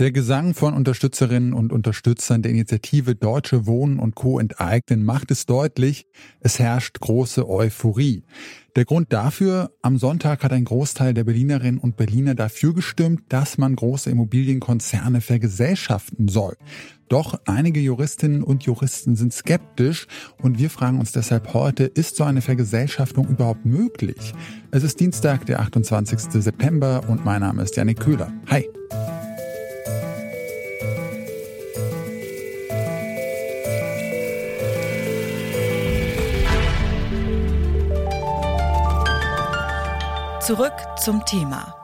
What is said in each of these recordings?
Der Gesang von Unterstützerinnen und Unterstützern der Initiative Deutsche Wohnen und Co. enteignen macht es deutlich, es herrscht große Euphorie. Der Grund dafür, am Sonntag hat ein Großteil der Berlinerinnen und Berliner dafür gestimmt, dass man große Immobilienkonzerne vergesellschaften soll. Doch einige Juristinnen und Juristen sind skeptisch und wir fragen uns deshalb heute, ist so eine Vergesellschaftung überhaupt möglich? Es ist Dienstag, der 28. September und mein Name ist Janik Köhler. Hi! Zurück zum Thema.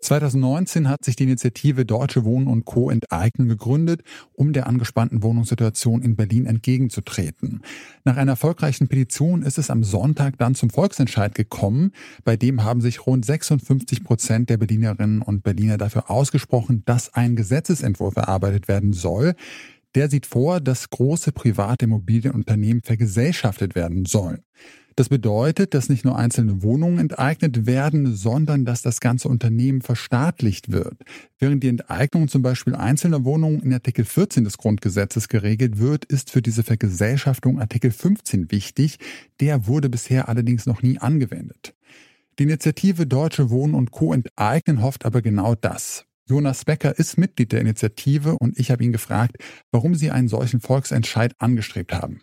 2019 hat sich die Initiative Deutsche Wohnen und Co. enteignen gegründet, um der angespannten Wohnungssituation in Berlin entgegenzutreten. Nach einer erfolgreichen Petition ist es am Sonntag dann zum Volksentscheid gekommen. Bei dem haben sich rund 56 Prozent der Berlinerinnen und Berliner dafür ausgesprochen, dass ein Gesetzesentwurf erarbeitet werden soll, der sieht vor, dass große private Immobilienunternehmen vergesellschaftet werden sollen. Das bedeutet, dass nicht nur einzelne Wohnungen enteignet werden, sondern dass das ganze Unternehmen verstaatlicht wird. Während die Enteignung zum Beispiel einzelner Wohnungen in Artikel 14 des Grundgesetzes geregelt wird, ist für diese Vergesellschaftung Artikel 15 wichtig. Der wurde bisher allerdings noch nie angewendet. Die Initiative Deutsche Wohnen und Co. enteignen hofft aber genau das. Jonas Becker ist Mitglied der Initiative und ich habe ihn gefragt, warum sie einen solchen Volksentscheid angestrebt haben.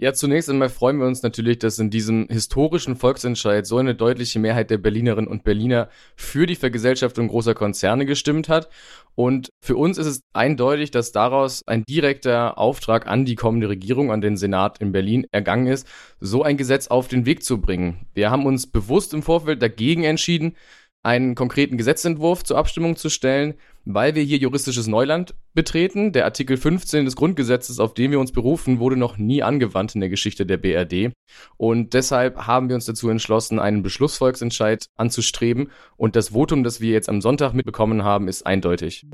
Ja, zunächst einmal freuen wir uns natürlich, dass in diesem historischen Volksentscheid so eine deutliche Mehrheit der Berlinerinnen und Berliner für die Vergesellschaftung großer Konzerne gestimmt hat. Und für uns ist es eindeutig, dass daraus ein direkter Auftrag an die kommende Regierung, an den Senat in Berlin ergangen ist, so ein Gesetz auf den Weg zu bringen. Wir haben uns bewusst im Vorfeld dagegen entschieden, einen konkreten Gesetzentwurf zur Abstimmung zu stellen, weil wir hier juristisches Neuland betreten. Der Artikel 15 des Grundgesetzes, auf den wir uns berufen, wurde noch nie angewandt in der Geschichte der BRD. Und deshalb haben wir uns dazu entschlossen, einen Beschlussvolksentscheid anzustreben. Und das Votum, das wir jetzt am Sonntag mitbekommen haben, ist eindeutig.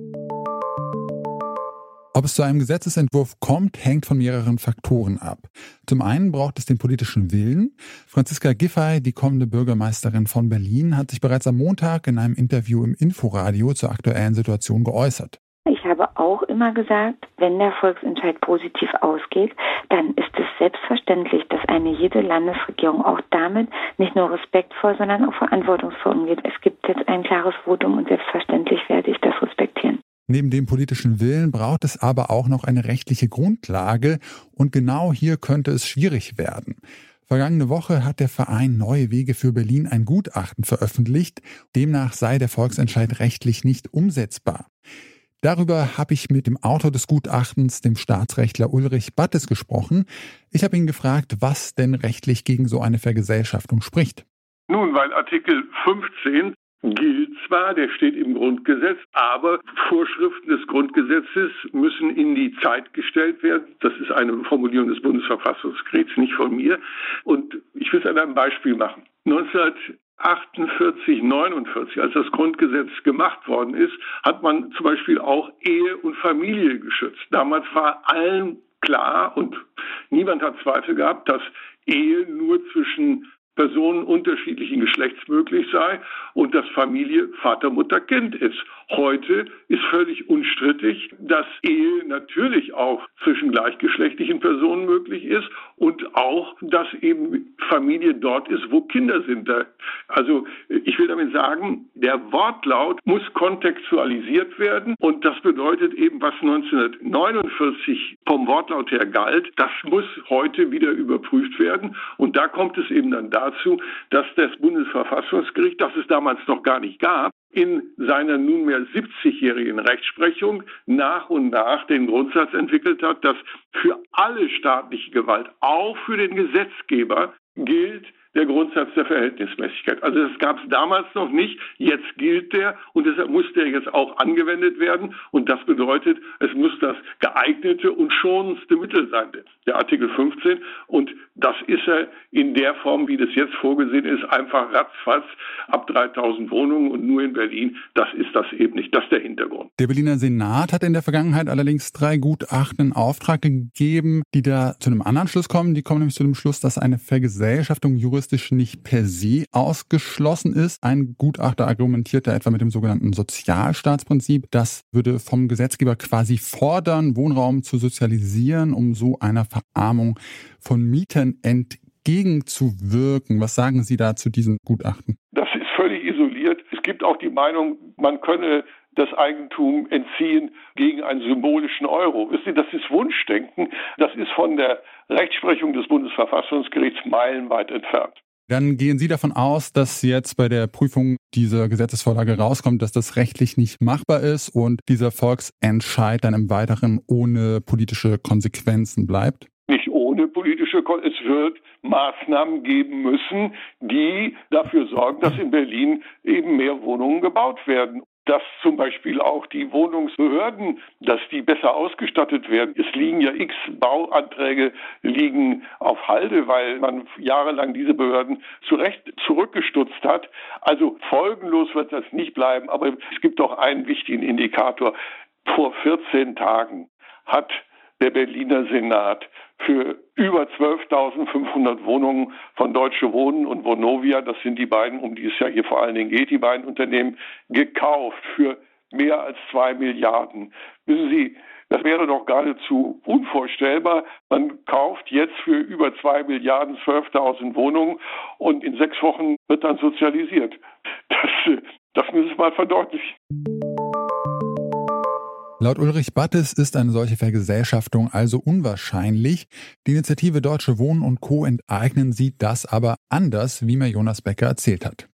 Ob es zu einem Gesetzesentwurf kommt, hängt von mehreren Faktoren ab. Zum einen braucht es den politischen Willen. Franziska Giffey, die kommende Bürgermeisterin von Berlin, hat sich bereits am Montag in einem Interview im Inforadio zur aktuellen Situation geäußert. Ich habe auch immer gesagt, wenn der Volksentscheid positiv ausgeht, dann ist es selbstverständlich, dass eine jede Landesregierung auch damit nicht nur respektvoll, sondern auch verantwortungsvoll umgeht. Es gibt jetzt ein klares Votum und selbstverständlich werde ich das respektieren. Neben dem politischen Willen braucht es aber auch noch eine rechtliche Grundlage und genau hier könnte es schwierig werden. Vergangene Woche hat der Verein Neue Wege für Berlin ein Gutachten veröffentlicht. Demnach sei der Volksentscheid rechtlich nicht umsetzbar. Darüber habe ich mit dem Autor des Gutachtens, dem Staatsrechtler Ulrich Battes, gesprochen. Ich habe ihn gefragt, was denn rechtlich gegen so eine Vergesellschaftung spricht. Nun, weil Artikel 15 gilt zwar, der steht im Grundgesetz, aber Vorschriften des Grundgesetzes müssen in die Zeit gestellt werden. Das ist eine Formulierung des Bundesverfassungsgerichts, nicht von mir. Und ich will es an einem Beispiel machen. 1948, 49, als das Grundgesetz gemacht worden ist, hat man zum Beispiel auch Ehe und Familie geschützt. Damals war allen klar und niemand hat Zweifel gehabt, dass Ehe nur zwischen Personen unterschiedlichen Geschlechts möglich sei und dass Familie Vater, Mutter, Kind ist. Heute ist völlig unstrittig, dass Ehe natürlich auch zwischen gleichgeschlechtlichen Personen möglich ist und auch, dass eben Familie dort ist, wo Kinder sind. Also ich will damit sagen, der Wortlaut muss kontextualisiert werden und das bedeutet eben, was 1949 vom Wortlaut her galt, das muss heute wieder überprüft werden und da kommt es eben dann dazu, dass das Bundesverfassungsgericht, das es damals noch gar nicht gab, in seiner nunmehr 70-jährigen Rechtsprechung nach und nach den Grundsatz entwickelt hat, dass für alle staatliche Gewalt, auch für den Gesetzgeber, gilt, der Grundsatz der Verhältnismäßigkeit. Also das gab es damals noch nicht, jetzt gilt der und deshalb muss der jetzt auch angewendet werden und das bedeutet, es muss das geeignete und schonendste Mittel sein, der Artikel 15 und das ist er in der Form, wie das jetzt vorgesehen ist, einfach ratzfatz ab 3000 Wohnungen und nur in Berlin, das ist das eben nicht, das ist der Hintergrund. Der Berliner Senat hat in der Vergangenheit allerdings drei Gutachten in Auftrag gegeben, die da zu einem anderen Schluss kommen, die kommen nämlich zu dem Schluss, dass eine Vergesellschaftung juristisch nicht per se ausgeschlossen ist. Ein Gutachter argumentiert da etwa mit dem sogenannten Sozialstaatsprinzip. Das würde vom Gesetzgeber quasi fordern, Wohnraum zu sozialisieren, um so einer Verarmung von Mietern entgegenzuwirken. Was sagen Sie da zu diesen Gutachten? Das ist völlig isoliert. Es gibt auch die Meinung, man könne das Eigentum entziehen gegen einen symbolischen Euro. Wissen Sie, das ist Wunschdenken. Das ist von der Rechtsprechung des Bundesverfassungsgerichts meilenweit entfernt. Dann gehen Sie davon aus, dass jetzt bei der Prüfung dieser Gesetzesvorlage rauskommt, dass das rechtlich nicht machbar ist und dieser Volksentscheid dann im Weiteren ohne politische Konsequenzen bleibt? Ohne politische Konsequenzen. Es wird Maßnahmen geben müssen, die dafür sorgen, dass in Berlin eben mehr Wohnungen gebaut werden dass zum Beispiel auch die Wohnungsbehörden, dass die besser ausgestattet werden. Es liegen ja x Bauanträge liegen auf Halde, weil man jahrelang diese Behörden zu Recht zurückgestutzt hat. Also folgenlos wird das nicht bleiben, aber es gibt doch einen wichtigen Indikator. Vor 14 Tagen hat der Berliner Senat für über 12.500 Wohnungen von Deutsche Wohnen und Vonovia, das sind die beiden, um die es ja hier vor allen Dingen geht, die beiden Unternehmen, gekauft für mehr als zwei Milliarden. Wissen Sie, das wäre doch geradezu unvorstellbar. Man kauft jetzt für über zwei Milliarden 12.000 Wohnungen und in sechs Wochen wird dann sozialisiert. Das, das müssen wir mal verdeutlichen. Laut Ulrich Battes ist eine solche Vergesellschaftung also unwahrscheinlich. Die Initiative Deutsche Wohnen und Co. enteignen sieht das aber anders, wie mir Jonas Becker erzählt hat.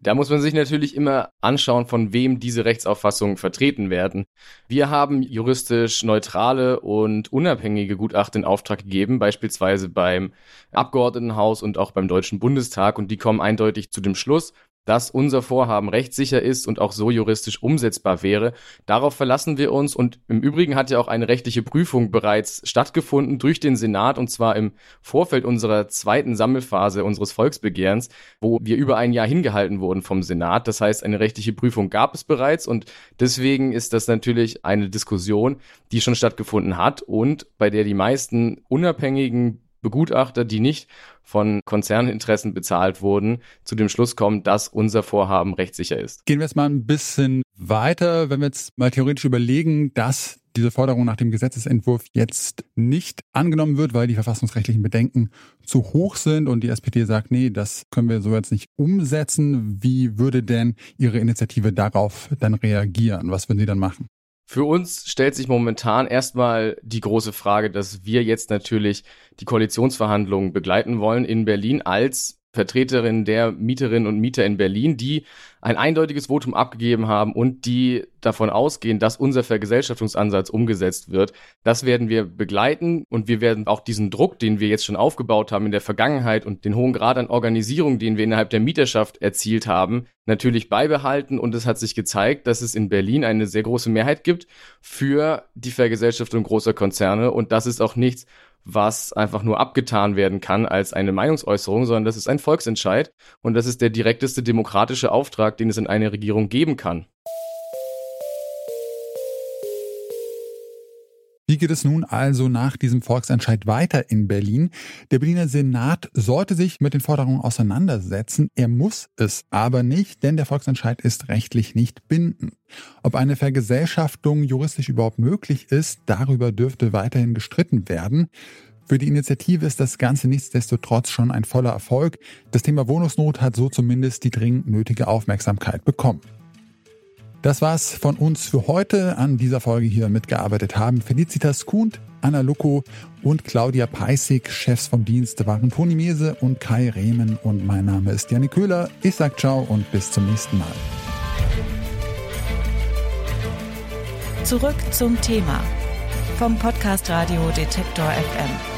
Da muss man sich natürlich immer anschauen, von wem diese Rechtsauffassungen vertreten werden. Wir haben juristisch neutrale und unabhängige Gutachten in Auftrag gegeben, beispielsweise beim Abgeordnetenhaus und auch beim Deutschen Bundestag, und die kommen eindeutig zu dem Schluss, dass unser Vorhaben rechtssicher ist und auch so juristisch umsetzbar wäre. Darauf verlassen wir uns und im Übrigen hat ja auch eine rechtliche Prüfung bereits stattgefunden durch den Senat und zwar im Vorfeld unserer zweiten Sammelphase unseres Volksbegehrens, wo wir über ein Jahr hingehalten wurden vom Senat. Das heißt, eine rechtliche Prüfung gab es bereits und deswegen ist das natürlich eine Diskussion, die schon stattgefunden hat und bei der die meisten unabhängigen Begutachter, die nicht von Konzerninteressen bezahlt wurden, zu dem Schluss kommen, dass unser Vorhaben rechtssicher ist. Gehen wir jetzt mal ein bisschen weiter, wenn wir jetzt mal theoretisch überlegen, dass diese Forderung nach dem Gesetzesentwurf jetzt nicht angenommen wird, weil die verfassungsrechtlichen Bedenken zu hoch sind und die SPD sagt, nee, das können wir so jetzt nicht umsetzen. Wie würde denn Ihre Initiative darauf dann reagieren? Was würden Sie dann machen? Für uns stellt sich momentan erstmal die große Frage, dass wir jetzt natürlich die Koalitionsverhandlungen begleiten wollen in Berlin als Vertreterin der Mieterinnen und Mieter in Berlin, die ein eindeutiges Votum abgegeben haben und die davon ausgehen, dass unser Vergesellschaftungsansatz umgesetzt wird. Das werden wir begleiten und wir werden auch diesen Druck, den wir jetzt schon aufgebaut haben in der Vergangenheit und den hohen Grad an Organisierung, den wir innerhalb der Mieterschaft erzielt haben, natürlich beibehalten. Und es hat sich gezeigt, dass es in Berlin eine sehr große Mehrheit gibt für die Vergesellschaftung großer Konzerne und das ist auch nichts, was einfach nur abgetan werden kann als eine Meinungsäußerung, sondern das ist ein Volksentscheid und das ist der direkteste demokratische Auftrag, den es in einer Regierung geben kann. Wie geht es nun also nach diesem Volksentscheid weiter in Berlin? Der Berliner Senat sollte sich mit den Forderungen auseinandersetzen. Er muss es aber nicht, denn der Volksentscheid ist rechtlich nicht bindend. Ob eine Vergesellschaftung juristisch überhaupt möglich ist, darüber dürfte weiterhin gestritten werden. Für die Initiative ist das Ganze nichtsdestotrotz schon ein voller Erfolg. Das Thema Wohnungsnot hat so zumindest die dringend nötige Aufmerksamkeit bekommen. Das war's von uns für heute. An dieser Folge hier mitgearbeitet haben Felicitas Kuhnt, Anna Lucko und Claudia Peissig. Chefs vom Dienst waren Toni Mese und Kai Rehmen. Und mein Name ist Janik Köhler. Ich sag ciao und bis zum nächsten Mal. Zurück zum Thema vom Podcast Radio Detektor FM.